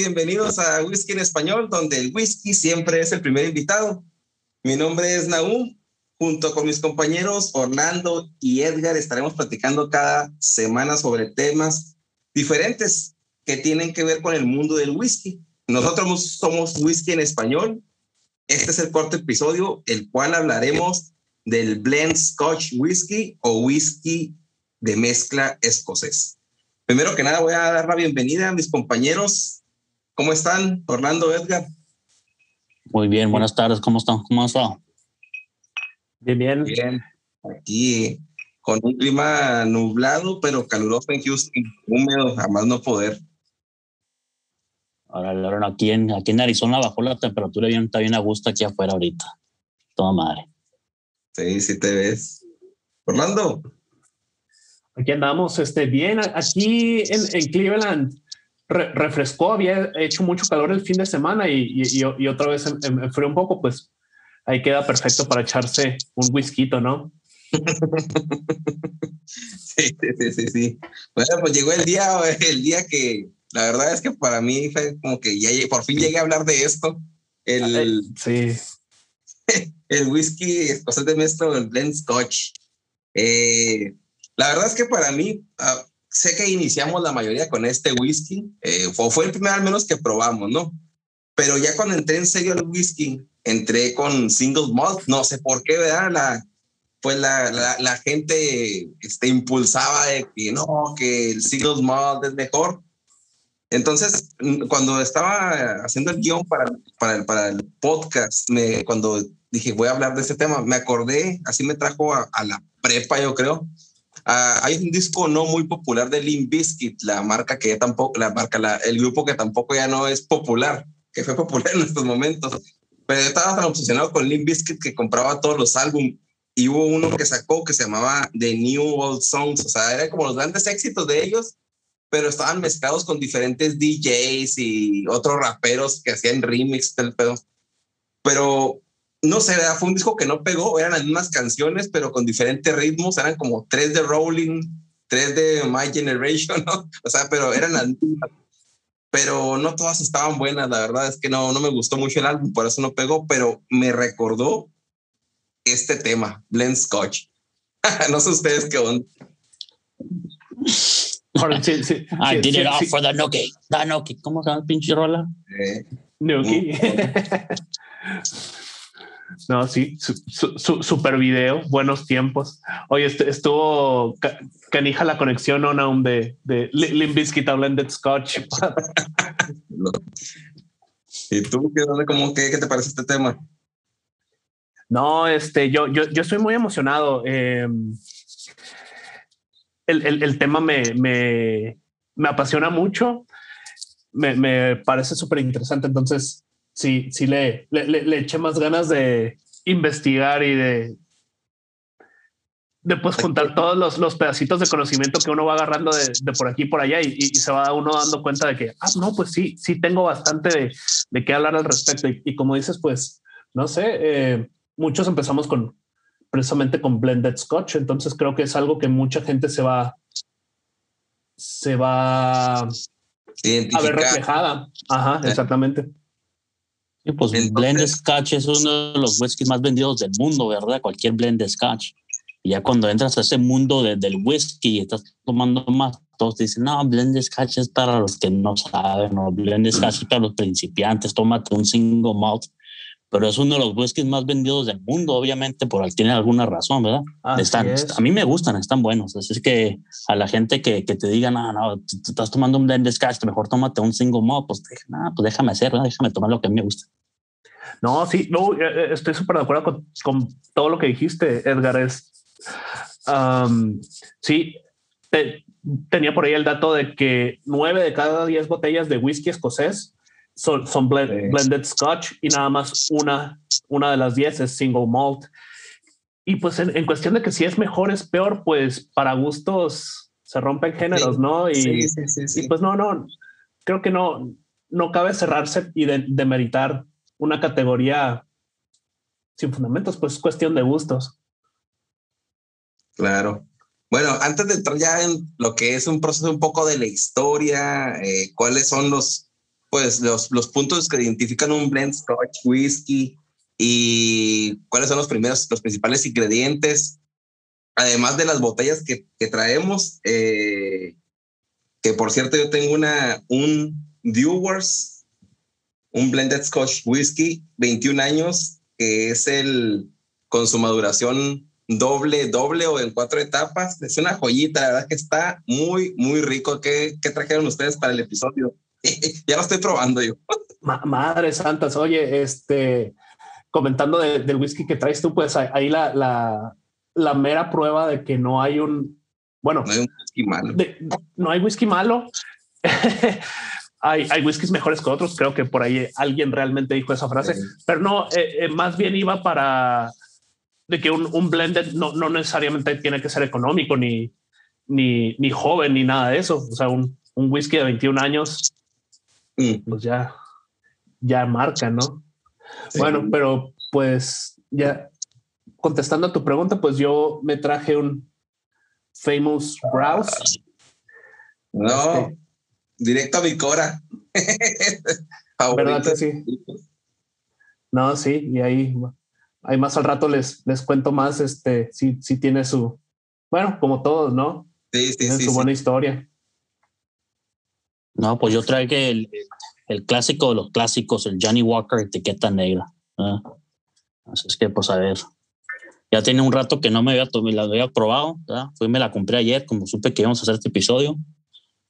Bienvenidos a Whisky en Español, donde el whisky siempre es el primer invitado. Mi nombre es Naum. Junto con mis compañeros Orlando y Edgar estaremos platicando cada semana sobre temas diferentes que tienen que ver con el mundo del whisky. Nosotros somos Whisky en Español. Este es el cuarto episodio, el cual hablaremos del blend Scotch Whisky o whisky de mezcla escocés. Primero que nada, voy a dar la bienvenida a mis compañeros. ¿Cómo están, Orlando, Edgar? Muy bien, buenas tardes. ¿Cómo están? ¿Cómo están? Bien, bien. Bien. Aquí con un clima nublado, pero caluroso en Houston, húmedo, jamás no poder. Ahora, aquí en, aquí en Arizona bajó la temperatura bien, está bien a gusto aquí afuera ahorita. Toma madre. Sí, sí te ves. Orlando. Aquí andamos, este, bien, aquí en, en Cleveland refrescó, había hecho mucho calor el fin de semana y, y, otra vez enfrió un poco, pues ahí queda perfecto para echarse un whisky, ¿no? sí, sí, sí, sí. Bueno, pues llegó el día, el día que la verdad es que para mí fue como que ya por fin llegué a hablar de esto. El, sí. El whisky cosas de mezcla, el blend scotch. Eh, la verdad es que para mí, uh, sé que iniciamos la mayoría con este whisky, eh, fue el primer al menos que probamos, ¿no? Pero ya cuando entré en serio al whisky, entré con single malt, no sé por qué, ¿verdad? La, pues la, la, gente este, impulsaba de que no, que el single malt es mejor. Entonces, cuando estaba haciendo el guion para, para el podcast, me, cuando dije voy a hablar de este tema, me acordé, así me trajo a, a la prepa, yo creo, Uh, hay un disco no muy popular de Limp Bizkit, la marca que tampoco, la marca, el grupo que tampoco ya no es popular, que fue popular en estos momentos. Pero yo estaba tan obsesionado con Limp Bizkit que compraba todos los álbumes y hubo uno que sacó que se llamaba The New Old Songs, o sea, eran como los grandes éxitos de ellos, pero estaban mezclados con diferentes DJs y otros raperos que hacían remix del pedo. Pero no sé, fue un disco que no pegó, eran las mismas canciones, pero con diferentes ritmos, eran como tres de Rolling, tres de My Generation, ¿no? O sea, pero eran las mismas. Pero no todas estaban buenas, la verdad es que no, no me gustó mucho el álbum, por eso no pegó, pero me recordó este tema, Blend Scotch. no sé ustedes qué onda. Sí, sí, I did it all for the Nuki. The Nuki. ¿Cómo se llama el pinche rola? Eh. No, sí, su, super video, buenos tiempos. Oye, estuvo canija la conexión, ¿no? de, de Limp Bizkit Blended Scotch. ¿Y tú qué, cómo, qué, qué te parece este tema? No, este, yo, yo, yo estoy muy emocionado. Em, el, el, el, tema me, me, me, apasiona mucho. Me, me parece súper interesante. Entonces, sí, sí le, le, le, eché más ganas de investigar y de, de pues juntar todos los, los, pedacitos de conocimiento que uno va agarrando de, de por aquí y por allá y, y, se va uno dando cuenta de que, ah, no, pues sí, sí tengo bastante de, de qué hablar al respecto. Y, y como dices, pues, no sé, eh, muchos empezamos con precisamente con blended scotch, entonces creo que es algo que mucha gente se va se va a ver reflejada. Ajá, exactamente. Sí, pues entonces, blended scotch es uno de los whiskies más vendidos del mundo, ¿verdad? Cualquier blended scotch. Y ya cuando entras a ese mundo de, del whisky y estás tomando más, todos dicen, no, blended scotch es para los que no saben, o blended scotch es para los principiantes, tómate un single malt pero es uno de los whiskies más vendidos del mundo, obviamente, por tiene alguna razón, ¿verdad? están, a mí me gustan, están buenos. Así es que a la gente que, que te diga, no, no, tú, tú, estás tomando un blend scotch, mejor tómate un single malt, pues, nah, pues déjame hacer, ¿verdad? déjame tomar lo que a mí me gusta. No, sí, no, eh, eh, estoy súper de acuerdo con, con, todo lo que dijiste, Edgar. Es, um, sí, te, tenía por ahí el dato de que nueve de cada diez botellas de whisky escocés son, son blend, blended scotch y nada más una, una de las 10 es single malt. Y pues en, en, cuestión de que si es mejor, es peor, pues para gustos se rompen géneros, sí, ¿no? Y, sí, sí, y, pues no, no, creo que no, no cabe cerrarse y de, demeritar una categoría sin fundamentos, pues es cuestión de gustos. Claro. Bueno, antes de entrar ya en lo que es un proceso un poco de la historia, eh, cuáles son los, pues los, los puntos que identifican un blend scotch whisky y cuáles son los primeros, los principales ingredientes, además de las botellas que, que traemos, eh, que por cierto yo tengo una, un Dewars, un blended scotch whisky, 21 años, que es el con su maduración doble, doble o en cuatro etapas. Es una joyita, la verdad que está muy, muy rico. ¿Qué, qué trajeron ustedes para el episodio? ya lo estoy probando yo. Madre santas, oye, este, comentando de, del whisky que traes tú, pues ahí la, la, la, mera prueba de que no hay un, bueno, no hay un whisky malo. De, no hay whisky malo. hay, hay whiskies mejores que otros. Creo que por ahí alguien realmente dijo esa frase, sí. pero no, eh, eh, más bien iba para de que un, un blended no, no, necesariamente tiene que ser económico ni, ni, ni joven ni nada de eso. O sea, un, un whisky de 21 años pues ya, ya marca, ¿no? Sí. Bueno, pero pues ya contestando a tu pregunta, pues yo me traje un Famous Browse. No, este, directo a mi cora. ¿Verdad que sí? No, sí, y ahí, ahí más al rato les, les cuento más, este, si, si tiene su, bueno, como todos, ¿no? Sí, sí, tiene sí. su buena historia. No, pues yo traigo el, el clásico de los clásicos, el Johnny Walker etiqueta negra. ¿eh? Así es que, pues a ver. Ya tiene un rato que no me había, la había probado. ¿verdad? Fui me la compré ayer, como supe que íbamos a hacer este episodio.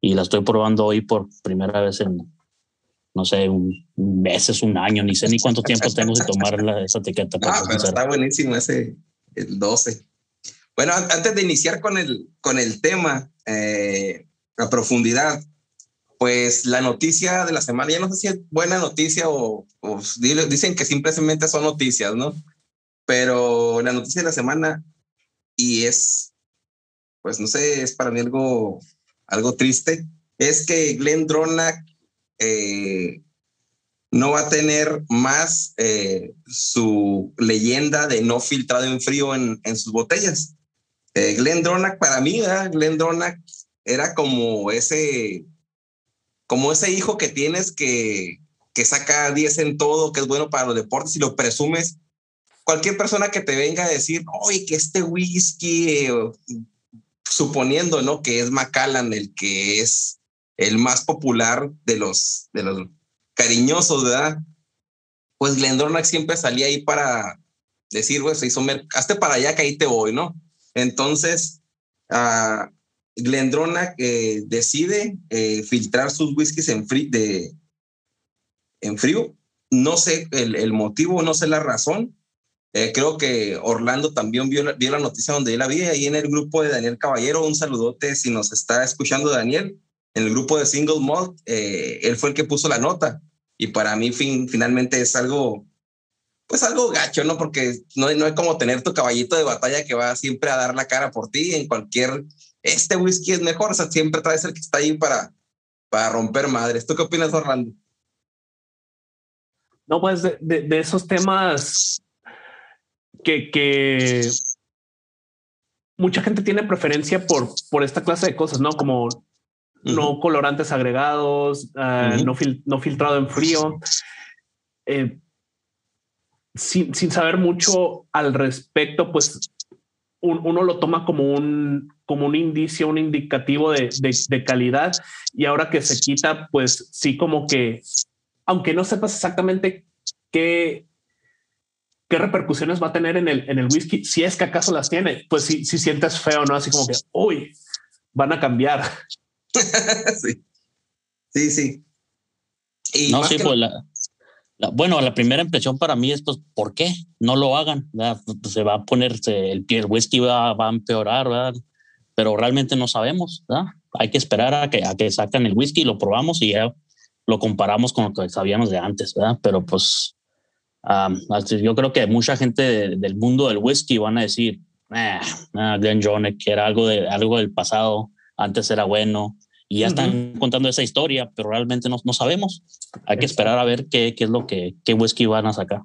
Y la estoy probando hoy por primera vez en, no sé, un meses, un año, ni sé ni cuánto tiempo tengo de tomar la, esa etiqueta. Ah, pero está buenísimo ese, el 12. Bueno, antes de iniciar con el, con el tema eh, a profundidad, pues la noticia de la semana, ya no sé si es buena noticia o, dicen que simplemente son noticias, ¿no? Pero la noticia de la semana, y es, pues no sé, es para mí algo, algo triste, es que Glenn Dronach eh, no va a tener más eh, su leyenda de no filtrado en frío en, en sus botellas. Eh, Glenn Dronach, para mí, ¿verdad? Glenn Dronach era como ese como ese hijo que tienes que, que saca 10 en todo, que es bueno para los deportes y lo presumes, cualquier persona que te venga a decir, oye, que este whisky, suponiendo, ¿no? Que es Macallan el que es el más popular de los, de los cariñosos, ¿verdad? Pues Glendronach siempre salía ahí para decir, se hizo, hazte para allá que ahí te voy, ¿no? Entonces, uh, Glendronach eh, decide eh, filtrar sus whiskies en, frío no sé el, motivo, no sé la razón. Eh, creo que Orlando también vio la, noticia donde él la vi ahí en el grupo de Daniel Caballero. Un saludote si nos está escuchando Daniel. En el grupo de Single Malt, eh, él fue el que puso la nota. Y para mí fin, finalmente es algo, pues algo gacho, ¿no? Porque no, hay como tener tu caballito de batalla que va siempre a dar la cara por ti en cualquier... Este whisky es mejor, o sea, siempre traes el que está ahí para, para romper madres. ¿Tú qué opinas, Orlando? No, pues de, de, esos temas que, que, mucha gente tiene preferencia por, por esta clase de cosas, ¿no? Como no colorantes agregados, ah, no, no, filtrado en frío. Eh, sin, sin, saber mucho al respecto, pues uno lo toma como un, como un indicio, un indicativo de, de, calidad. Y ahora que se quita, pues sí, como que aunque no sepas exactamente qué, qué repercusiones va a tener en el, en el whisky, si es que acaso las tiene, pues si, si sientes feo, ¿no? Así como que, uy, van a cambiar. sí, sí, sí. Y no, sí, pues la, bueno, la primera impresión para mí es, pues, ¿por qué no lo hagan? Pues, se va a ponerse el el whisky va, va a empeorar, ¿verdad? Pero realmente no sabemos, ¿verdad? Hay que esperar a que, a que sacan el whisky, lo probamos y ya lo comparamos con lo que sabíamos de antes, ¿verdad? Pero pues yo creo que mucha gente del mundo del whisky van a decir, eh, Glenn Johnny, que era algo, de, algo del pasado, antes era bueno, y ya están contando esa historia, pero realmente no, no sabemos. Hay que esperar a ver qué, qué es lo que qué whisky van a sacar.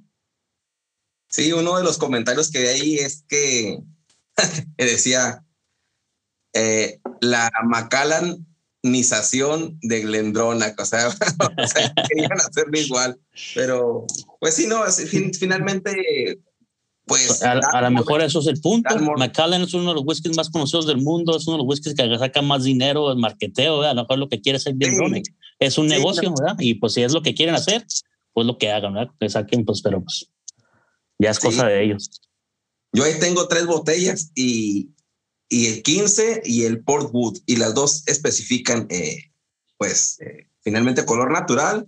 Sí, uno de los comentarios que hay ahí es que, decía, eh, la Macallan de Glendronach, o sea, o sea querían hacerlo igual, pero pues sí, no, finalmente, pues... A, lo mejor eso es el punto. Macallan es uno de los whiskies más conocidos del mundo, es uno de los whiskies que saca más dinero en marketeo, a lo mejor lo que quiere es el Glendronach. Es un negocio, ¿verdad? Y pues si es lo que quieren hacer, pues lo que hagan, ¿verdad? Que saquen, pues, pero pues ya es cosa de ellos. Yo ahí tengo tres botellas y y el 15 y el Portwood, y las dos especifican, eh, pues, eh, finalmente color natural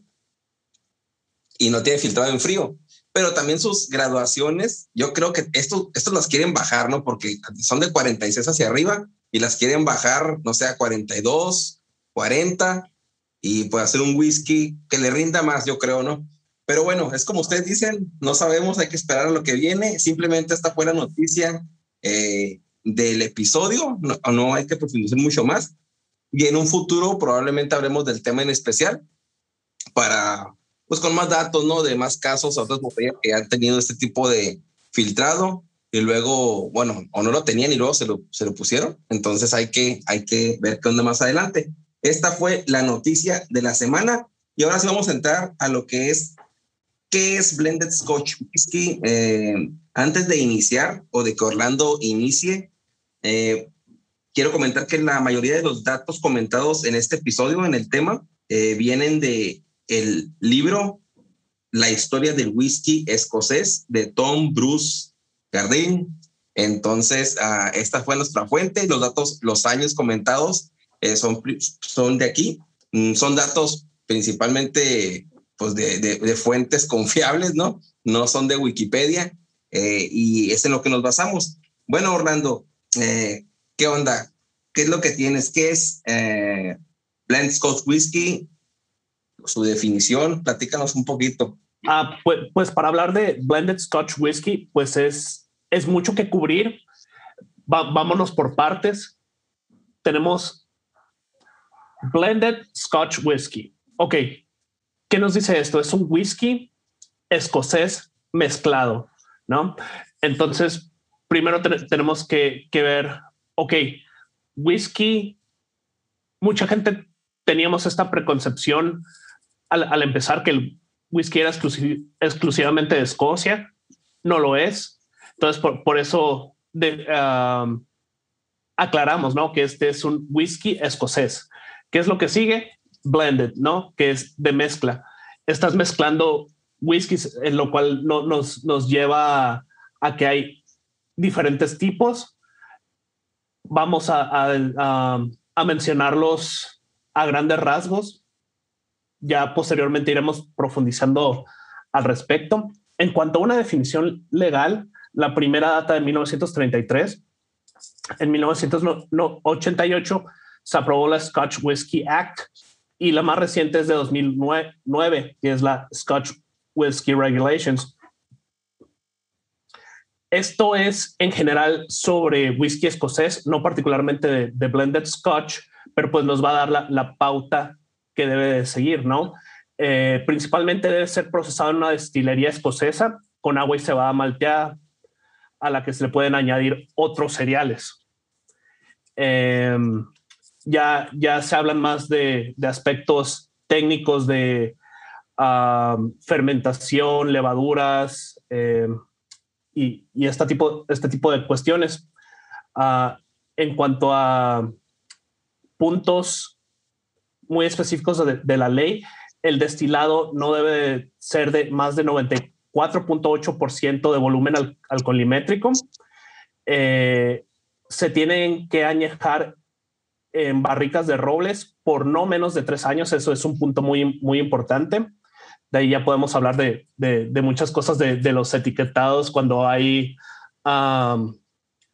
y no tiene filtrado en frío. Pero también sus graduaciones, yo creo que esto, esto las quieren bajar, ¿no? Porque son de 46 hacia arriba y las quieren bajar, no sé, a 42, 40 y pues hacer un whisky que le rinda más, yo creo, ¿no? Pero bueno, es como ustedes dicen, no sabemos, hay que esperar a lo que viene. Simplemente esta fue la noticia. Eh, del episodio, no, no hay que profundizar mucho más. Y en un futuro probablemente hablemos del tema en especial para, pues con más datos, ¿no? De más casos, otras botellas que han tenido este tipo de filtrado y luego, bueno, o no lo tenían y luego se lo, se lo pusieron. Entonces hay que, hay que ver qué onda más adelante. Esta fue la noticia de la semana y ahora sí vamos a entrar a lo que es, ¿qué es Blended Scotch Whisky? Eh, antes de iniciar o de que Orlando inicie, eh, quiero comentar que la mayoría de los datos comentados en este episodio, en el tema, eh, vienen de el libro La historia del whisky escocés de Tom Bruce Gardin. Entonces, uh, esta fue nuestra fuente. Los datos, los años comentados eh, son, son de aquí. Mm, son datos principalmente pues de, de, de, fuentes confiables, ¿no? No son de Wikipedia eh, y es en lo que nos basamos. Bueno, Orlando, eh, ¿qué onda? ¿Qué es lo que tienes? ¿Qué es eh, Blend Scotch Whisky? Su definición, platícanos un poquito. Ah, pues, pues, para hablar de Blended Scotch Whisky, pues es, es mucho que cubrir. vámonos por partes. Tenemos Blended Scotch Whisky. Ok, ¿qué nos dice esto? Es un whisky escocés mezclado, ¿no? Entonces, primero tenemos que, ver, ok, whisky, mucha gente teníamos esta preconcepción al, empezar que el whisky era exclusivamente de Escocia, no lo es. Entonces, por, eso aclaramos, ¿no? Que este es un whisky escocés. ¿Qué es lo que sigue? Blended, ¿no? Que es de mezcla. Estás mezclando whiskies, en lo cual no, nos, nos lleva a que hay diferentes tipos. Vamos a, a, mencionarlos a grandes rasgos. Ya posteriormente iremos profundizando al respecto. En cuanto a una definición legal, la primera data de 1933. En 1988 se aprobó la Scotch Whisky Act y la más reciente es de 2009, que es la Scotch Whisky Regulations. Esto es en general sobre whisky escocés, no particularmente de, blended Scotch, pero pues nos va a dar la, pauta que debe de seguir, ¿no? Eh, principalmente debe ser procesado en una destilería escocesa con agua y cebada malteada, a la que se le pueden añadir otros cereales. Em, ya, ya se hablan más de, aspectos técnicos de fermentación, levaduras em, y, este, tipo, este tipo de cuestiones. Ah, en cuanto a puntos muy específicos de, la ley, el destilado no debe ser de más de 94.8% de volumen alcoholimétrico. Eh, se tienen que añejar en barricas de robles por no menos de tres años. Eso es un punto muy, muy importante. De ahí ya podemos hablar de, de, muchas cosas de, de, los etiquetados cuando hay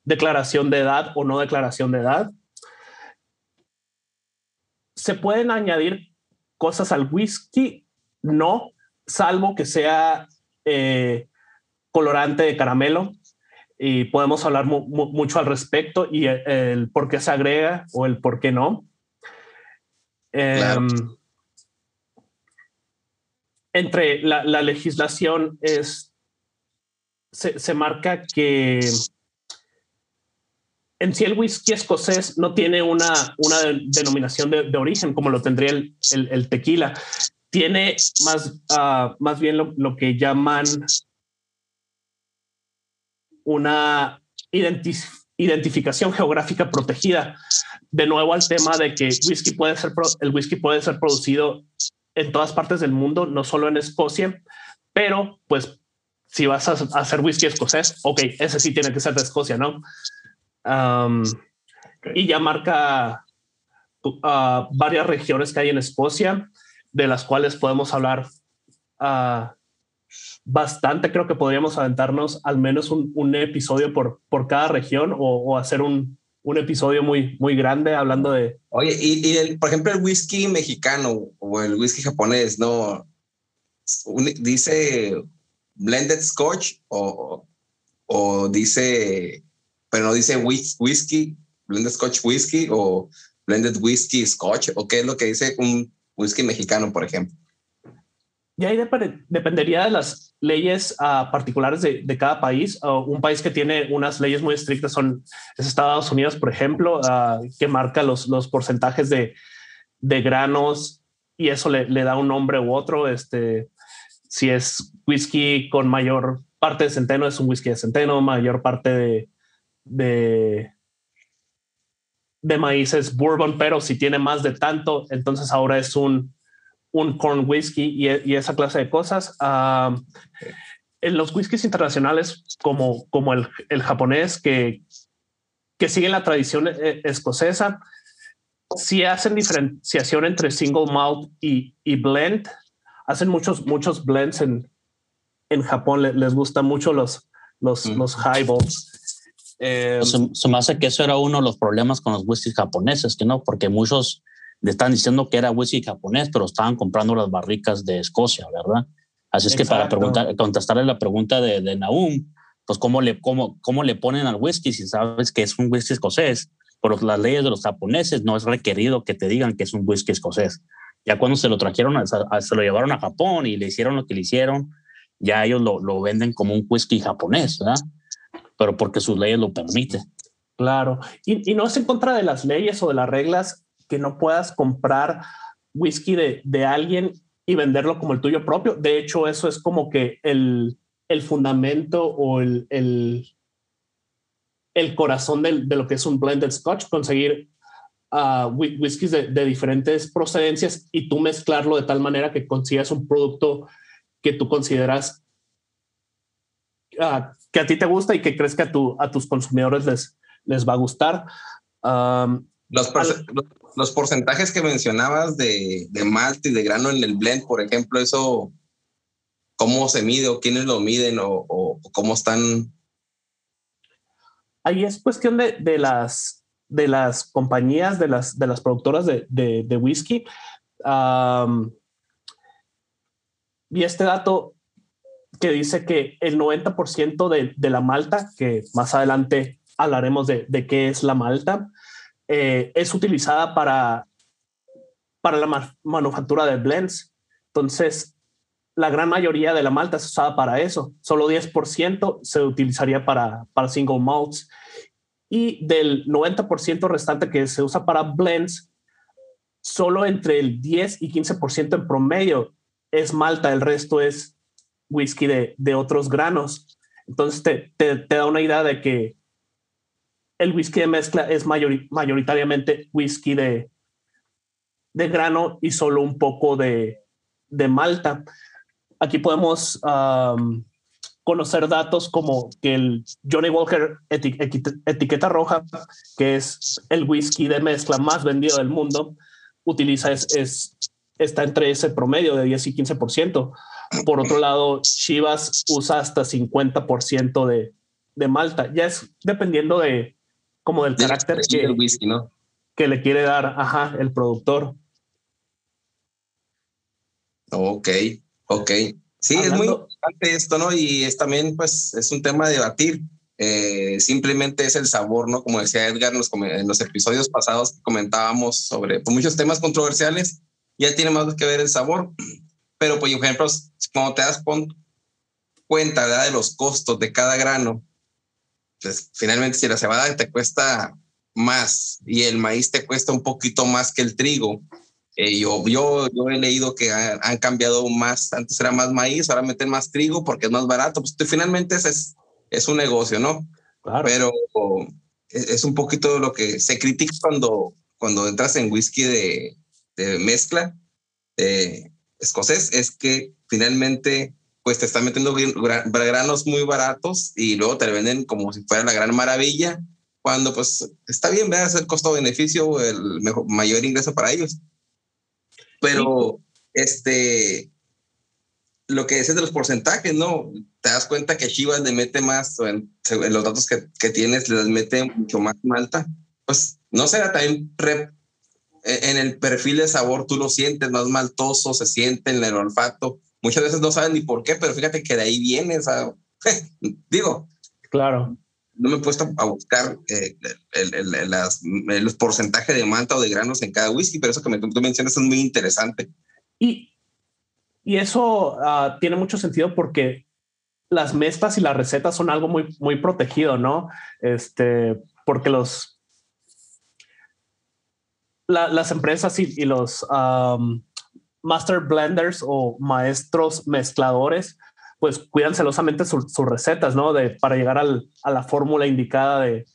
declaración de edad o no declaración de edad. ¿Se pueden añadir cosas al whisky? No, salvo que sea eh, colorante de caramelo y podemos hablar mucho al respecto y el, por qué se agrega o el por qué no. Em, entre la, legislación es, se, marca que en sí el whisky escocés no tiene una, una denominación de, origen como lo tendría el, tequila. Tiene más, ah, más bien lo, lo que llaman una identificación geográfica protegida. De nuevo al tema de que whisky puede ser el whisky puede ser producido en todas partes del mundo, no solo en Escocia, pero pues si vas a hacer whisky escocés, ok, ese sí tiene que ser de Escocia, ¿no? Y ya marca uh, varias regiones que hay en Escocia, de las cuales podemos hablar uh, bastante. Creo que podríamos aventarnos al menos un, episodio por, por cada región o, hacer un, un, episodio muy, muy grande hablando de... Oye, y, el, por ejemplo, el whisky mexicano o el whisky japonés, ¿no? dice blended scotch o, o dice, pero no dice whisky, blended scotch whisky o blended whisky scotch o qué es lo que dice un whisky mexicano, por ejemplo. Y ahí dependería de las leyes uh, particulares de, de, cada país. Uh, un país que tiene unas leyes muy estrictas son es Estados Unidos, por ejemplo, uh, que marca los, los porcentajes de, de granos y eso le, le, da un nombre u otro. Este, si es whisky con mayor parte de centeno, es un whisky de centeno, mayor parte de, de, de maíz es bourbon, pero si tiene más de tanto, entonces ahora es un un corn whisky y, esa clase de cosas. en los whiskies internacionales como, como el, japonés que, que siguen la tradición eh, escocesa, si hacen diferenciación entre single malt y, blend. Hacen muchos, muchos blends en, en Japón. Les, gustan mucho los, los, mm. los highballs. Eh, se, me hace que eso era uno de los problemas con los whiskies japoneses, que no, porque muchos le están diciendo que era whisky japonés, pero estaban comprando las barricas de Escocia, ¿verdad? Así es que para preguntar, contestarle la pregunta de, de Naum, pues ¿cómo le, cómo, cómo le ponen al whisky si sabes que es un whisky escocés? Por las leyes de los japoneses no es requerido que te digan que es un whisky escocés. Ya cuando se lo trajeron, se lo llevaron a Japón y le hicieron lo que le hicieron, ya ellos lo, lo venden como un whisky japonés, ¿verdad? Pero porque sus leyes lo permiten. Claro, y, y, no es en contra de las leyes o de las reglas que no puedas comprar whisky de, de alguien y venderlo como el tuyo propio. De hecho, eso es como que el, el fundamento o el, el, el corazón de, de, lo que es un blended scotch, conseguir uh, whiskies de, de, diferentes procedencias y tú mezclarlo de tal manera que consigas un producto que tú consideras uh, que a ti te gusta y que crees que a, tu, a tus consumidores les, les va a gustar. Um, los, los porcentajes que mencionabas de, de y de grano en el blend, por ejemplo, eso cómo se mide o quiénes lo miden o, cómo están. Ahí es cuestión de, de, las, de las compañías, de las, de las productoras de, de, whisky. y este dato que dice que el 90% de, de, la malta, que más adelante hablaremos de, de qué es la malta, eh, es utilizada para, para la manufactura de blends. Entonces, la gran mayoría de la malta es usada para eso. Solo 10% se utilizaría para, para single malts. Y del 90% restante que se usa para blends, solo entre el 10 y 15% en promedio es malta, el resto es whisky de, de otros granos. Entonces te, te, da una idea de que el whisky de mezcla es mayoritariamente whisky de, de grano y solo un poco de, de malta. Aquí podemos conocer datos como que el Johnny Walker etiqueta roja, que es el whisky de mezcla más vendido del mundo, utiliza es, está entre ese promedio de 10 y 15%. Por otro lado, Chivas usa hasta 50% de, de malta. Ya es dependiendo de como del carácter que, whisky, ¿no? que le quiere dar ajá, el productor. Ok, ok. Sí, es muy importante esto, ¿no? Y es también, pues, es un tema de debatir. Eh, simplemente es el sabor, ¿no? Como decía Edgar en los, en los episodios pasados comentábamos sobre pues, muchos temas controversiales, ya tiene más que ver el sabor. Pero, por ejemplo, cuando te das cuenta ¿verdad? de los costos de cada grano, pues finalmente si la cebada te cuesta más y el maíz te cuesta un poquito más que el trigo, eh, yo, yo, yo, he leído que han, cambiado más, antes era más maíz, ahora meten más trigo porque es más barato. Pues finalmente es, es un negocio, ¿no? Claro. Pero es, un poquito lo que se critica cuando, cuando entras en whisky de, de mezcla escocés, es que finalmente pues te están metiendo granos muy baratos y luego te venden como si fuera la gran maravilla, cuando pues está bien, veas el costo-beneficio, el mejor, mayor ingreso para ellos pero este, lo que dices de los porcentajes, ¿no? Te das cuenta que Chivas le mete más, en, los datos que, que, tienes, les mete mucho más malta. Pues no será también en el perfil de sabor, tú lo sientes más maltoso, se siente en el olfato. Muchas veces no saben ni por qué, pero fíjate que de ahí viene, o digo. Claro no me he puesto a buscar eh, el, los porcentajes de manta o de granos en cada whisky, pero eso que me, tú mencionas es muy interesante. Y, y eso ah, tiene mucho sentido porque las mezclas y las recetas son algo muy, muy protegido, ¿no? Este, porque los, las empresas y, los master blenders o maestros mezcladores pues cuidan celosamente sus recetas, ¿no? De, para llegar al, a la fórmula indicada de,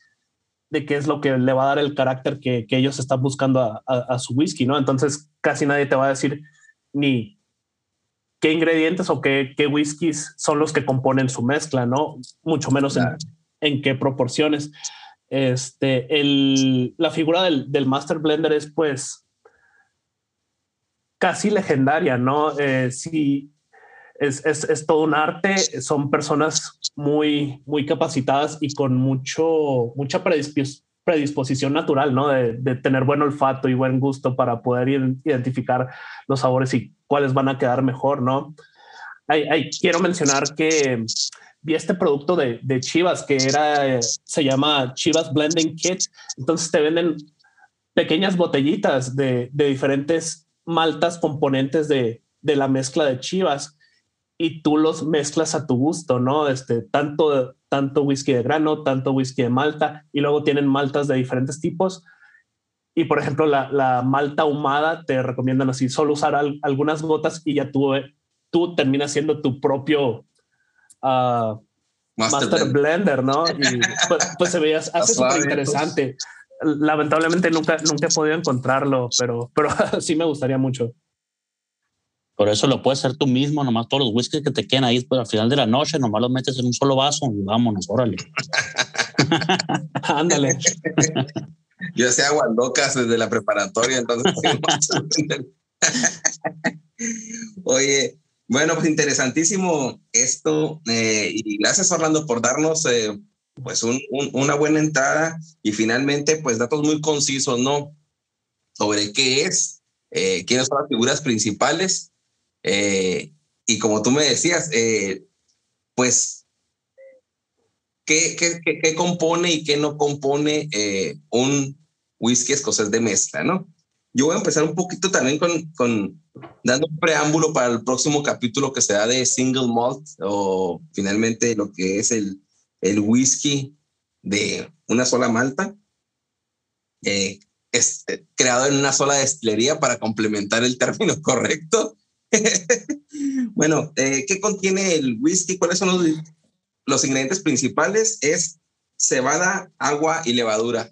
de qué es lo que le va a dar el carácter que, que ellos están buscando a, a, su whisky, ¿no? Entonces casi nadie te va a decir ni qué ingredientes o qué, qué whiskies son los que componen su mezcla, ¿no? Mucho menos en, en, qué proporciones. Este, el, la figura del, del, Master Blender es pues casi legendaria, ¿no? Eh, si es, es, es, todo un arte, son personas muy, muy capacitadas y con mucho, mucha predisposición natural, ¿no? De, de, tener buen olfato y buen gusto para poder identificar los sabores y cuáles van a quedar mejor, ¿no? Hay, quiero mencionar que vi este producto de, de Chivas que era, se llama Chivas Blending Kit. Entonces te venden pequeñas botellitas de, de diferentes maltas componentes de, de la mezcla de Chivas y tú los mezclas a tu gusto, ¿no? Este, tanto, tanto whisky de grano, tanto whisky de malta, y luego tienen maltas de diferentes tipos. Y por ejemplo, la, la malta ahumada te recomiendan así, solo usar algunas gotas y ya tú, tú terminas siendo tu propio uh, master, blender, ¿no? Y pues, pues se veía, hace súper pues. interesante. Lamentablemente nunca, nunca he podido encontrarlo, pero, pero sí me gustaría mucho. Por eso lo puedes hacer tú mismo, nomás todos los whiskies que te queden ahí, pues al final de la noche, nomás los metes en un solo vaso y vámonos, órale. Ándale. Yo hacía locas desde la preparatoria, entonces. Oye, Bueno, pues interesantísimo esto eh, y gracias Orlando por darnos eh, pues un, una buena entrada y finalmente pues datos muy concisos, ¿no? Sobre qué es, eh, quiénes son las figuras principales y como tú me decías, pues ¿qué, qué, qué, compone y qué no compone un whisky escocés de mezcla, ¿no? Yo voy a empezar un poquito también con, con dando un preámbulo para el próximo capítulo que será de single malt o finalmente lo que es el, el whisky de una sola malta. Eh, es eh, creado en una sola destilería para complementar el término correcto. bueno, eh, ¿qué contiene el whisky? ¿Cuáles son los, los ingredientes principales? Es cebada, agua y levadura.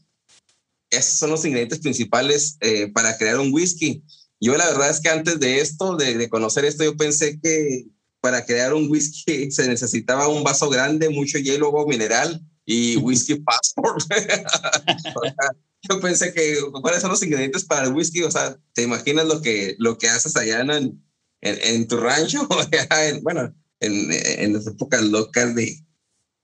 Esos son los ingredientes principales para crear un whisky. Yo la verdad es que antes de esto, de, conocer esto, yo pensé que para crear un whisky se necesitaba un vaso grande, mucho hielo o mineral y whisky passport. yo pensé que cuáles son los ingredientes para el whisky, o sea, te imaginas lo que, lo que haces allá en, en, tu rancho, bueno, en, en, las épocas locas de,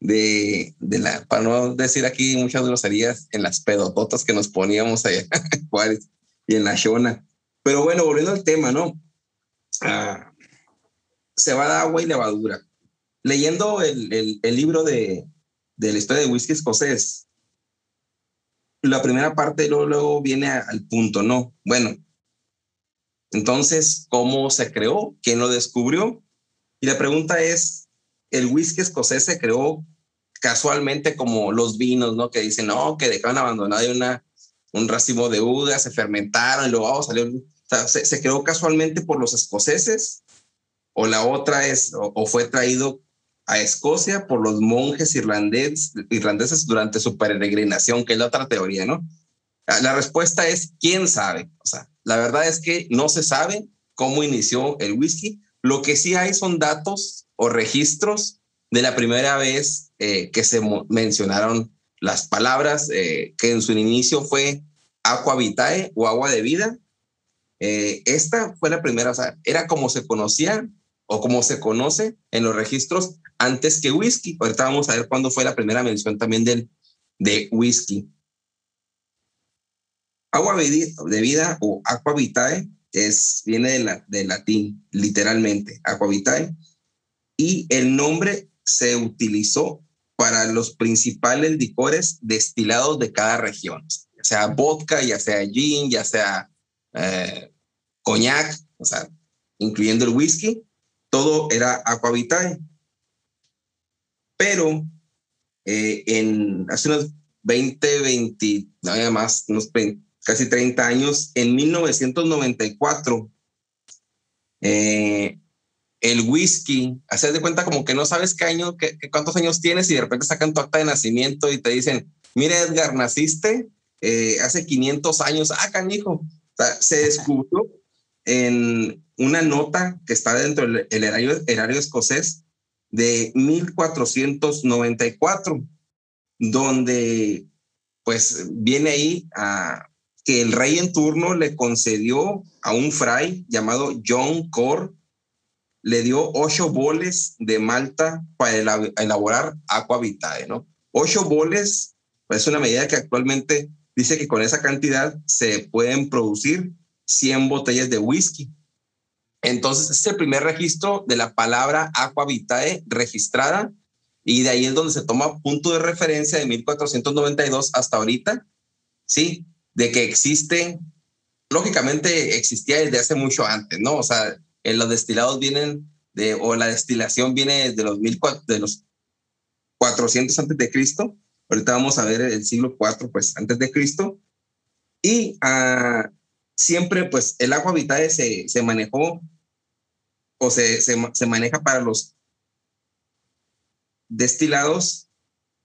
de, de, la, para no decir aquí muchas groserías, en las pedototas que nos poníamos allá en Juárez y en la Shona. Pero bueno, volviendo al tema, ¿no? Ah, se va de agua y levadura. Leyendo el, el, libro de, de, la historia de whisky escocés, la primera parte luego, luego viene al punto, ¿no? Bueno, entonces, ¿cómo se creó? ¿Quién lo descubrió? Y la pregunta es, ¿el whisky escocés se creó casualmente como los vinos, ¿no? Que dicen, no, que dejaron abandonado una, un racimo de uvas, se fermentaron y luego oh, salió se, creó casualmente por los escoceses, o la otra es, o, fue traído a Escocia por los monjes irlandeses, irlandeses durante su peregrinación, que es la otra teoría, ¿no? Ah, la respuesta es, ¿quién sabe? O sea, la verdad es que no se sabe cómo inició el whisky. Lo que sí hay son datos o registros de la primera vez eh, que se mencionaron las palabras, eh, que en su inicio fue aqua vitae o agua de vida, eh, esta fue la primera, o sea, era como se conocía o como se conoce en los registros antes que whisky. Ahorita vamos a ver cuándo fue la primera mención también del, de whisky. Agua de vida o aqua vitae es, viene de del latín, literalmente, aqua vitae, y el nombre se utilizó para los principales licores destilados de cada región, ya sea vodka, ya sea gin, ya sea eh, coñac, o sea, incluyendo el whisky, todo era aquavitae. Pero eh, en hace unos 20, 20, no más, unos casi 30 años, en 1994, eh, el whisky, haces de cuenta como que no sabes qué año, qué, cuántos años tienes y de repente sacan tu acta de nacimiento y te dicen, mire Edgar, naciste eh, hace 500 años, ah, canijo. O sea, se descubrió en una nota que está dentro del erario, erario escocés de 1494, donde pues viene ahí a que el rey en turno le concedió a un fray llamado John Core, le dio ocho boles de malta para elaborar aqua vitae, ¿no? Ocho boles es una medida que actualmente dice que con esa cantidad se pueden producir 100 botellas de whisky. Entonces, es el primer registro de la palabra aqua vitae registrada y de ahí es donde se toma punto de referencia de 1492 hasta ahorita, ¿sí? De que existe, lógicamente existía desde hace mucho antes, ¿no? O sea, en los destilados vienen de, o la destilación viene de los, mil, de los 400 antes de Cristo. Ahorita vamos a ver el siglo 4, pues antes de Cristo. Y uh, siempre pues el agua vitae se, se manejó o se, se, maneja para los destilados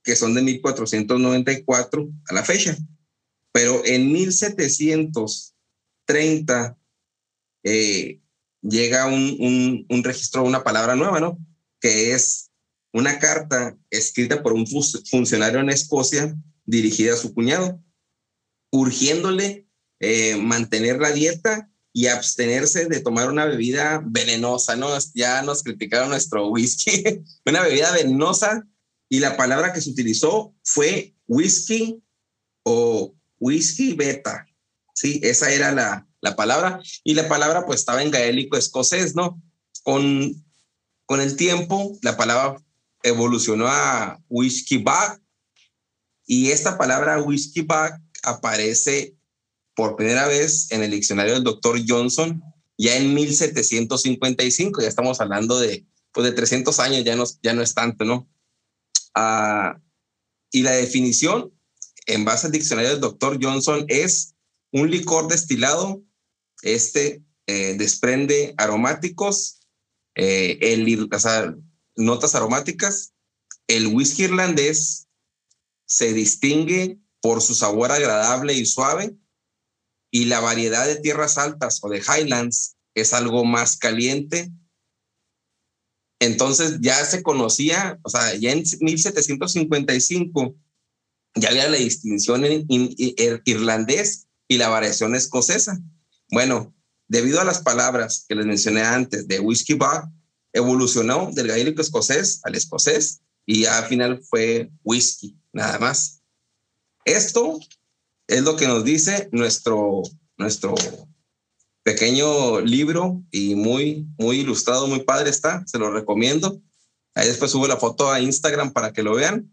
que son de 1494 a la fecha. Pero en 1730 eh, llega un, un, un, registro, una palabra nueva, ¿no? Que es una carta escrita por un funcionario en Escocia dirigida a su cuñado, urgiéndole eh, mantener la dieta y abstenerse de tomar una bebida venenosa, ¿no? Ya nos criticaron nuestro whisky, una bebida venenosa y la palabra que se utilizó fue whisky o whisky beta. Sí, esa era la, la palabra y la palabra pues estaba en gaélico escocés, ¿no? Con, con el tiempo la palabra evolucionó a whisky bag y esta palabra whisky bag aparece por primera vez en el diccionario del doctor Johnson ya en 1755, ya estamos hablando de, pues de 300 años, ya no, ya no es tanto, ¿no? Ah, y la definición en base al diccionario del doctor Johnson es un licor destilado, este eh, desprende aromáticos, eh, o sea, notas aromáticas. El whisky irlandés se distingue por su sabor agradable y suave y la variedad de tierras altas o de highlands es algo más caliente. Entonces ya se conocía, o sea, ya en 1755 ya había la distinción en, irlandés y la variación escocesa. Bueno, debido a las palabras que les mencioné antes de whisky bar, evolucionó del gaélico escocés al escocés y al final fue whisky, nada más. Esto es lo que nos dice nuestro, nuestro pequeño libro y muy, muy ilustrado, muy padre está, se lo recomiendo. Ahí después subo la foto a Instagram para que lo vean.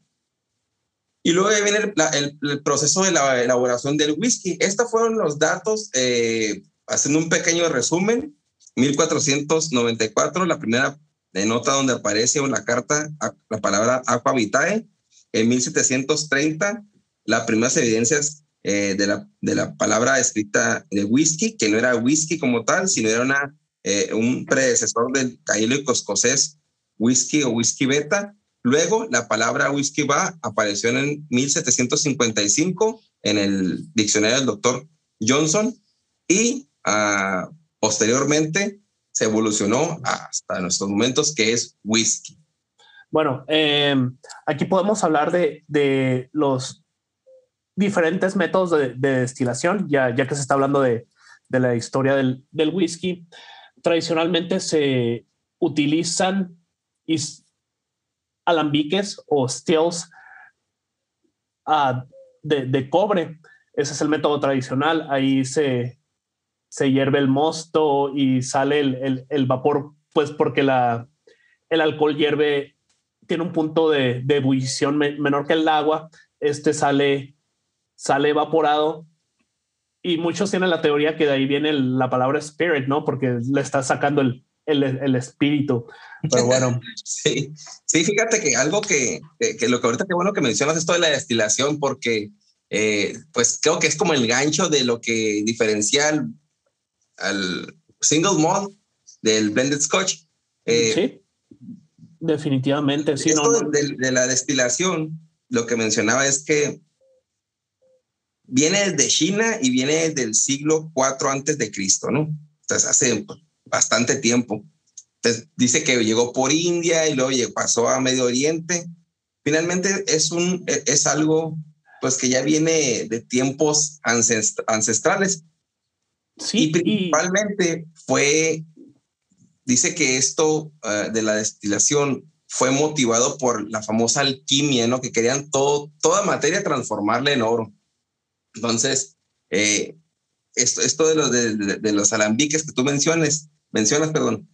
Y luego viene el, proceso de la elaboración del whisky. Estos fueron los datos, eh, haciendo un pequeño resumen. 1494, la primera nota donde aparece en la carta la palabra aqua vitae. En 1730, las primeras evidencias eh, de, la, de la palabra escrita de whisky, que no era whisky como tal, sino era una, eh, un predecesor del gaélico escocés whisky o whisky beta. Luego, la palabra whisky va apareció en 1755 en el diccionario del doctor Johnson y ah, posteriormente se evolucionó hasta nuestros momentos, que es whisky. Bueno, em, aquí podemos hablar de, de, los diferentes métodos de, destilación, ya, ya que se está hablando de, de la historia del, del, whisky. Tradicionalmente se utilizan alambiques o stills uh, de, cobre. Ese es el método tradicional. Ahí se, se hierve el mosto y sale el, el, el vapor, pues porque la, el alcohol hierve, tiene un punto de, de ebullición menor que el agua. Este sale, sale evaporado y muchos tienen la teoría que de ahí viene la palabra spirit, ¿no? Porque le está sacando el, el, el espíritu. Pero bueno. sí, sí, fíjate que algo que, que, lo que ahorita qué bueno que mencionas esto de la destilación, porque eh, pues creo que es como el gancho de lo que diferencia al, al single malt del blended scotch. Eh, sí, definitivamente. Sí, no, de, de, la destilación, lo que mencionaba es que viene de China y viene del siglo IV antes de Cristo, ¿no? Entonces hace bastante tiempo. Entonces, dice que llegó por India y luego pasó a Medio Oriente. Finalmente es, un, e, es algo pues que ya viene de tiempos ancestrales. Sí, y principalmente fue, dice que esto uh, de la destilación fue motivado por la famosa alquimia, ¿no? Que querían todo, toda materia transformarla en oro. Entonces, eh, esto, esto de, los, de, de, los alambiques que tú menciones, mencionas, perdón,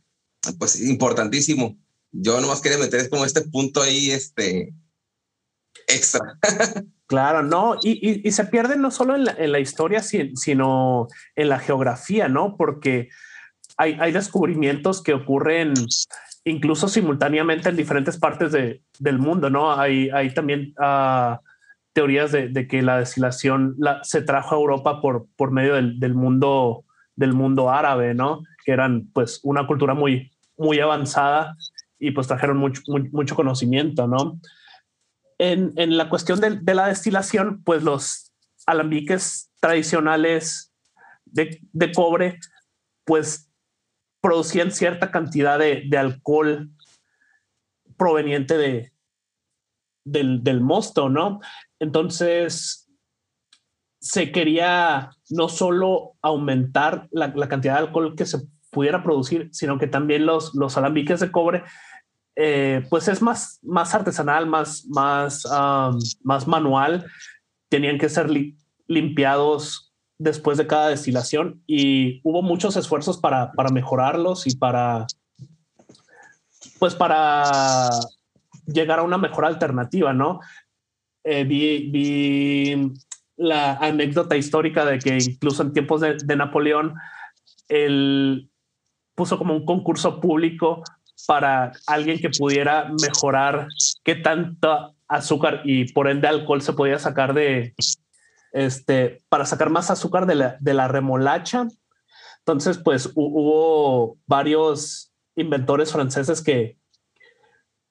pues importantísimo. Yo nomás quería meter como este punto ahí, este, extra. Claro, no, y, y, y, se pierde no solo en la, en la, historia, sino en la geografía, ¿no? Porque hay, hay descubrimientos que ocurren incluso simultáneamente en diferentes partes de, del mundo, ¿no? Hay, hay también uh, teorías de, de, que la destilación la, se trajo a Europa por, por medio del, del, mundo, del mundo árabe, ¿no? Que eran pues una cultura muy, muy avanzada y pues trajeron mucho, mucho conocimiento, ¿no? en, en la cuestión de, de, la destilación, pues los alambiques tradicionales de, de cobre, pues producían cierta cantidad de, de alcohol proveniente de, del, del, mosto, ¿no? Entonces, se quería no solo aumentar la, cantidad de alcohol que se pudiera producir, sino que también los, los alambiques de cobre, eh, pues es más, más artesanal, más, más, más manual. Tenían que ser limpiados después de cada destilación y hubo muchos esfuerzos para, para mejorarlos y para, pues para llegar a una mejor alternativa, ¿no? Eh, vi, la anécdota histórica de que incluso en tiempos de, Napoleón, él puso como un concurso público para alguien que pudiera mejorar qué tanto azúcar y por ende alcohol se podía sacar de este para sacar más azúcar de la, de la remolacha. Entonces, pues hubo varios inventores franceses que,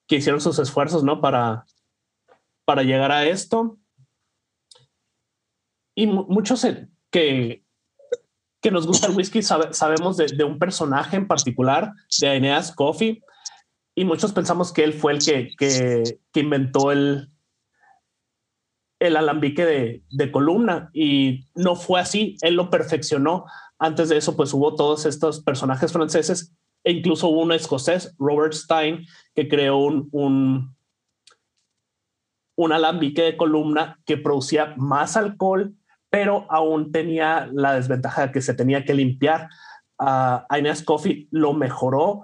que hicieron sus esfuerzos, ¿no? Para, para llegar a esto. Y muchos que, que nos gusta el whisky sabemos de, un personaje en particular, de Aeneas Coffee, y muchos pensamos que él fue el que, que, inventó el, el alambique de, de, columna y no fue así, él lo perfeccionó. Antes de eso, pues hubo todos estos personajes franceses e incluso hubo un escocés, Robert Stein, que creó un, un, un alambique de columna que producía más alcohol pero aún tenía la desventaja de que se tenía que limpiar. Uh, Inés Coffee lo mejoró,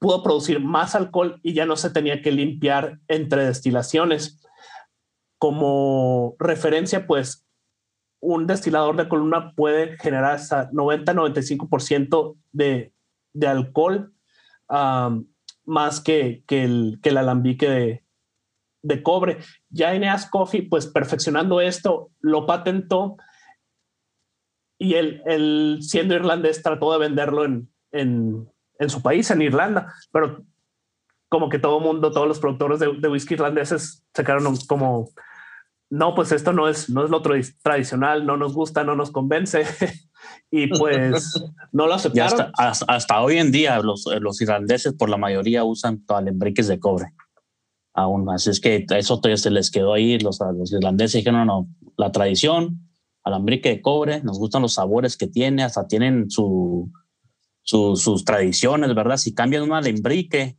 pudo producir más alcohol y ya no se tenía que limpiar entre destilaciones. Como referencia, pues un destilador de columna puede generar hasta 90-95% de, de alcohol más que, que, el, que el alambique de, de cobre. Ya Ineas Coffee, pues perfeccionando esto, lo patentó y él, siendo irlandés trató de venderlo en, en, en, su país, en Irlanda, pero como que todo mundo, todos los productores de, de whisky irlandeses se quedaron como, no, pues esto no es, no es lo tradicional, no nos gusta, no nos convence. y pues no lo aceptaron. Hasta, hasta, hoy en día los, los irlandeses por la mayoría usan alembriques de cobre aún más. Es que eso se les quedó ahí. Los, los irlandeses dijeron, no, la tradición, alambrique de cobre, nos gustan los sabores que tiene, hasta tienen su, sus tradiciones, ¿verdad? Si cambian un alambrique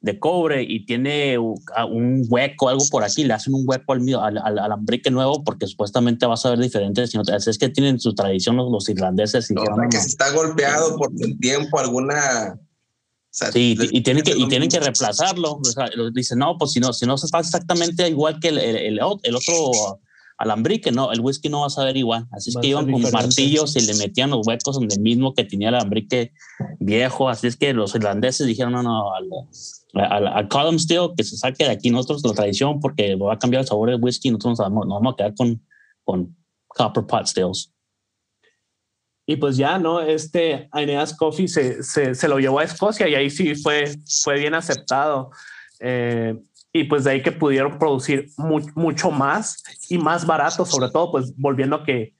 de cobre y tiene un hueco, algo por aquí, le hacen un hueco al, al, alambrique nuevo porque supuestamente va a saber diferente. Sino, es que tienen su tradición los, irlandeses. Y no, que si está golpeado por el tiempo, alguna sí, y tienen que, y tienen que reemplazarlo. O sea, dicen, no, pues si no, si no se está exactamente igual que el, el, el, otro alambrique, no, el whisky no va a saber igual. Así es que iban con martillos y le metían los huecos donde mismo que tenía el alambrique viejo. Así es que los irlandeses dijeron, no, no, al, al, al column steel, que se saque de aquí nosotros la tradición porque va a cambiar el sabor del whisky. Nosotros nos vamos, nos vamos a quedar con, con copper pot stills. Y pues ya, ¿no? Este Aeneas Coffee se, se, se, lo llevó a Escocia y ahí sí fue, fue bien aceptado. Eh, y pues de ahí que pudieron producir mucho más y más barato, sobre todo, pues volviendo a que,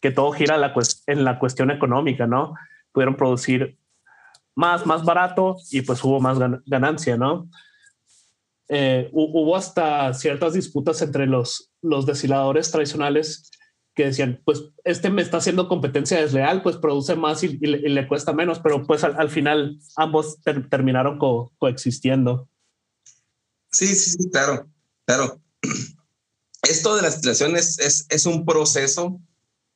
que todo gira la en la cuestión económica, ¿no? Pudieron producir más, más barato y pues hubo más ganancia, ¿no? Eh, hubo hasta ciertas disputas entre los, los destiladores tradicionales que decían, pues este me está haciendo competencia desleal, pues produce más y, le, cuesta menos, pero pues al, final ambos terminaron coexistiendo. Sí, sí, sí, claro, claro. Esto de la destilación es, es, un proceso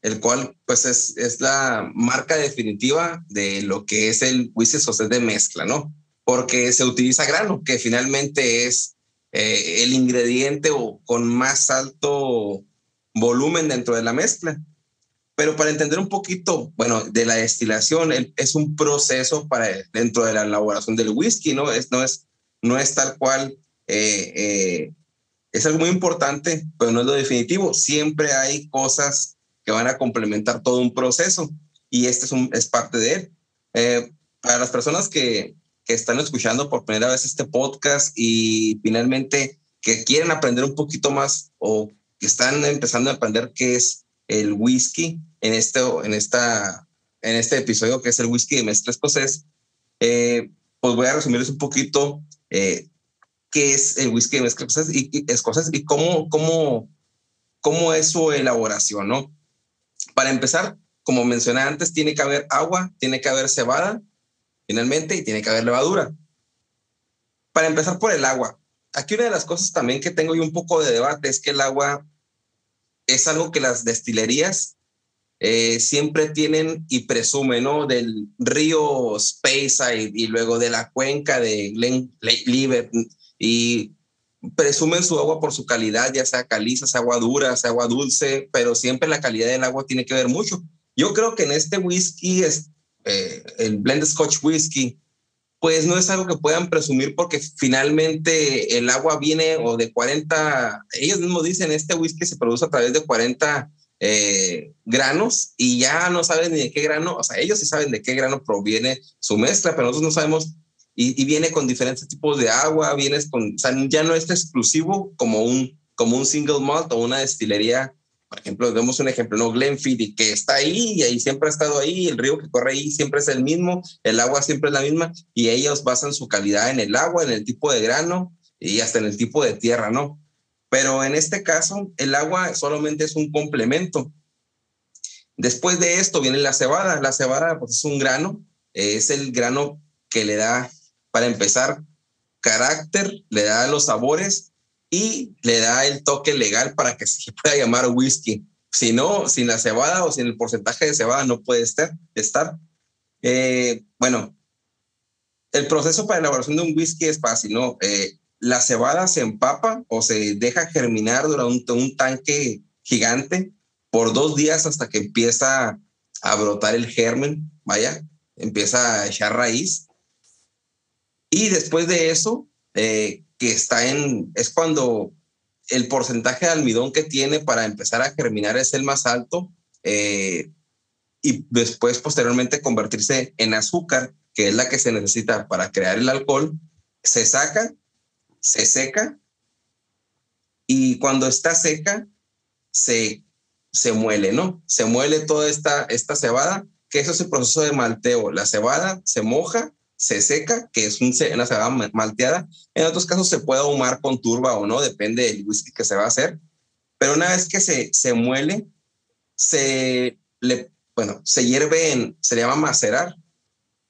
el cual pues es, es la marca definitiva de lo que es el whisky social de mezcla, ¿no? Porque se utiliza grano, que finalmente es eh, el ingrediente o con más alto volumen dentro de la mezcla. Pero para entender un poquito, bueno, de la destilación, es un proceso para dentro de la elaboración del whisky, ¿no? Es, no, es, no es tal cual, eh, eh, es algo muy importante, pero no es lo definitivo. Siempre hay cosas que van a complementar todo un proceso y este es, un, es parte de él. Eh, para las personas que, que están escuchando por primera vez este podcast y finalmente que quieren aprender un poquito más o que están empezando a aprender qué es el whisky en este, en esta, en este episodio, que es el whisky de mezcla escocés, eh, pues voy a resumirles un poquito eh, qué es el whisky de mezcla escocés y, escocés y cómo, cómo, cómo es su elaboración, ¿no? Para empezar, como mencioné antes, tiene que haber agua, tiene que haber cebada, finalmente, y tiene que haber levadura. Para empezar por el agua, aquí una de las cosas también que tengo yo un poco de debate es que el agua es algo que las destilerías eh, siempre tienen y presumen, ¿no? Del río Speyside y luego de la cuenca de Glen Liver y presumen su agua por su calidad, ya sea caliza, sea agua dura, sea agua dulce, pero siempre la calidad del agua tiene que ver mucho. Yo creo que en este whisky, es, eh, el blend Scotch whisky, pues no es algo que puedan presumir porque finalmente el agua viene o de 40, ellos mismos dicen, este whisky se produce a través de 40 eh, granos y ya no saben ni de qué grano, o sea, ellos sí saben de qué grano proviene su mezcla, pero nosotros no sabemos y, viene con diferentes tipos de agua, vienes con, o sea, ya no es exclusivo como un, como un single malt o una destilería. Por ejemplo, vemos un ejemplo, ¿no? Glenfiddich, que está ahí y ahí siempre ha estado ahí, el río que corre ahí siempre es el mismo, el agua siempre es la misma y ellos basan su calidad en el agua, en el tipo de grano y hasta en el tipo de tierra, ¿no? Pero en este caso, el agua solamente es un complemento. Después de esto viene la cebada. La cebada pues, es un grano, es el grano que le da para empezar, carácter, le da los sabores y le da el toque legal para que se pueda llamar whisky. Si no, sin la cebada o sin el porcentaje de cebada no puede estar. estar. Eh, bueno, el proceso para elaboración de un whisky es fácil, ¿no? Eh, la cebada se empapa o se deja germinar durante un tanque gigante por dos días hasta que empieza a brotar el germen, vaya, empieza a echar raíz y después de eso, eh, que está en, es cuando el porcentaje de almidón que tiene para empezar a germinar es el más alto eh, y después posteriormente convertirse en azúcar, que es la que se necesita para crear el alcohol, se saca, se seca y cuando está seca se, se muele, ¿no? Se muele toda esta, esta cebada, que eso es el proceso de malteo. La cebada se moja se seca, que es un, una cebada malteada. En otros casos se puede ahumar con turba o no, depende del whisky que se va a hacer. Pero una vez que se, se muele, se le, bueno, se hierve en, se le llama macerar.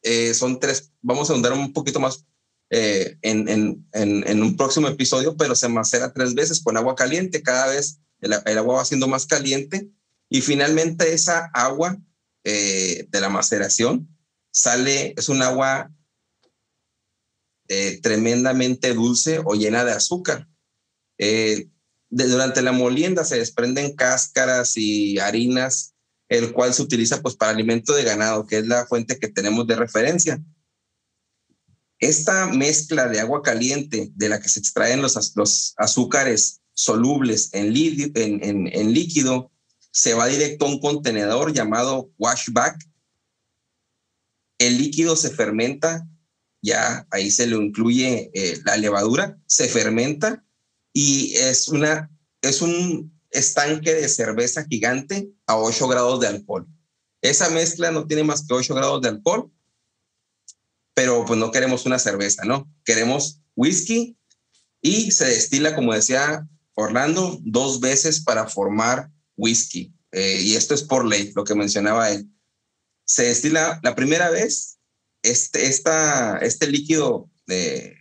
Eh, son tres, vamos a ahondar un poquito más eh, en, en, en, un próximo episodio, pero se macera tres veces con agua caliente. Cada vez el, agua va siendo más caliente y finalmente esa agua eh, de la maceración sale, es un agua eh, tremendamente dulce o llena de azúcar. Eh, durante la molienda se desprenden cáscaras y harinas, el cual se utiliza pues para alimento de ganado, que es la fuente que tenemos de referencia. Esta mezcla de agua caliente de la que se extraen los, azúcares solubles en, en líquido se va directo a un contenedor llamado washback. El líquido se fermenta ya ahí se lo incluye eh, la levadura, se fermenta y es, una, es un estanque de cerveza gigante a 8 grados de alcohol. Esa mezcla no tiene más que 8 grados de alcohol, pero pues no queremos una cerveza, ¿no? Queremos whisky y se destila, como decía Orlando, dos veces para formar whisky. Eh, y esto es por ley, lo que mencionaba él. Se destila la primera vez este, este líquido, de,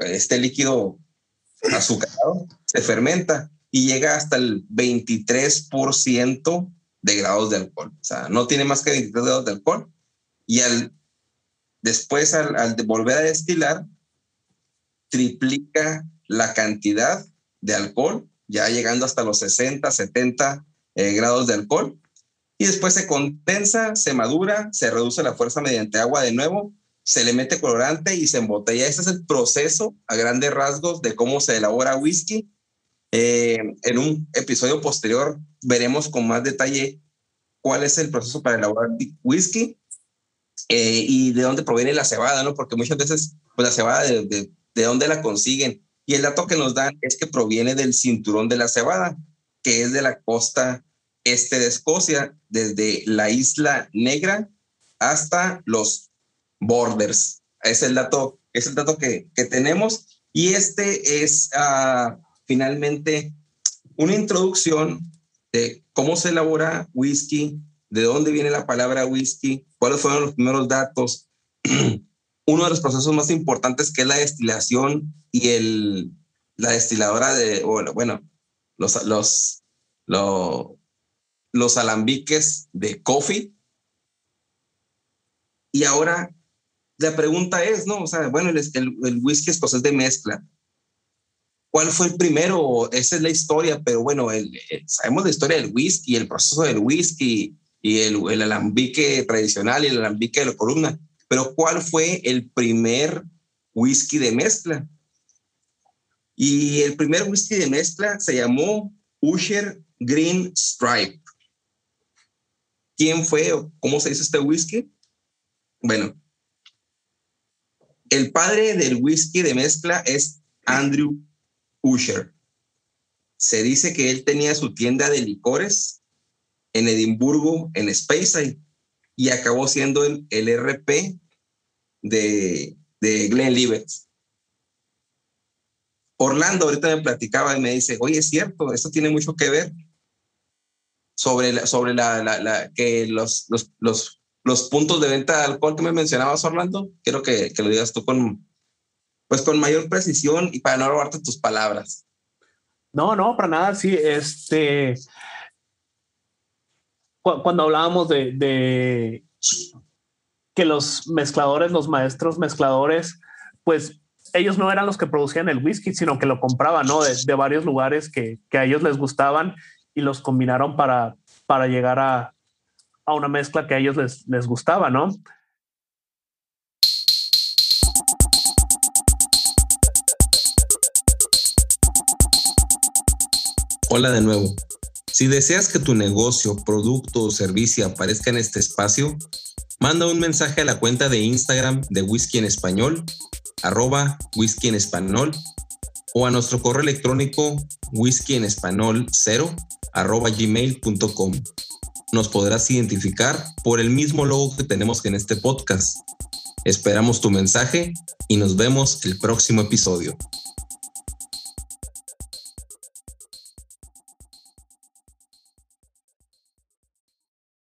este líquido azucarado se fermenta y llega hasta el 23% de grados de alcohol. O sea, no tiene más que 23 grados de alcohol. Y al, después, al, al volver a destilar, triplica la cantidad de alcohol, ya llegando hasta los 60, 70 eh, grados de alcohol y después se condensa, se madura, se reduce la fuerza mediante agua de nuevo, se le mete colorante y se embotella. Ese es el proceso a grandes rasgos de cómo se elabora whisky. Eh, en un episodio posterior veremos con más detalle cuál es el proceso para elaborar whisky eh, y de dónde proviene la cebada, ¿no? Porque muchas veces, pues la cebada, de, de, de dónde la consiguen. Y el dato que nos dan es que proviene del cinturón de la cebada, que es de la costa este de Escocia, desde la isla negra hasta los borders. Es el dato, es el dato que, tenemos. Y este es ah, finalmente una introducción de cómo se elabora whisky, de dónde viene la palabra whisky, cuáles fueron los primeros datos, uno de los procesos más importantes que es la destilación y el, la destiladora de, bueno, los, los, los, los alambiques de coffee. Y ahora la pregunta es, ¿no? O sea, bueno, el, el, whisky escocés de mezcla. ¿Cuál fue el primero? Esa es la historia, pero bueno, el, sabemos la historia del whisky, el proceso del whisky y el, el alambique tradicional y el alambique de la columna. Pero ¿cuál fue el primer whisky de mezcla? Y el primer whisky de mezcla se llamó Usher Green Stripe. ¿Quién fue o cómo se hizo este whisky? Bueno, el padre del whisky de mezcla es Andrew Usher. Se dice que él tenía su tienda de licores en Edimburgo, en Speyside, y acabó siendo el, el RP de, de Glenlivet. Orlando ahorita me platicaba y me dice, oye, es cierto, esto tiene mucho que ver sobre la, sobre la, la, que los, los, los, los, puntos de venta de alcohol que me mencionabas, Orlando. Quiero que, que, lo digas tú con, pues con mayor precisión y para no robarte tus palabras. No, no, para nada. Sí, este, cuando hablábamos de, de que los mezcladores, los maestros mezcladores, pues ellos no eran los que producían el whisky, sino que lo compraban, ¿no? De, varios lugares que, a ellos les gustaban y los combinaron para, llegar a, a una mezcla que a ellos les, les gustaba, ¿no? Hola de nuevo. Si deseas que tu negocio, producto o servicio aparezca en este espacio, manda un mensaje a la cuenta de Instagram de Whisky en Español arroba whisky en español o a nuestro correo electrónico whisky en español 0 arroba gmail.com. Nos podrás identificar por el mismo logo que tenemos en este podcast. Esperamos tu mensaje y nos vemos el próximo episodio.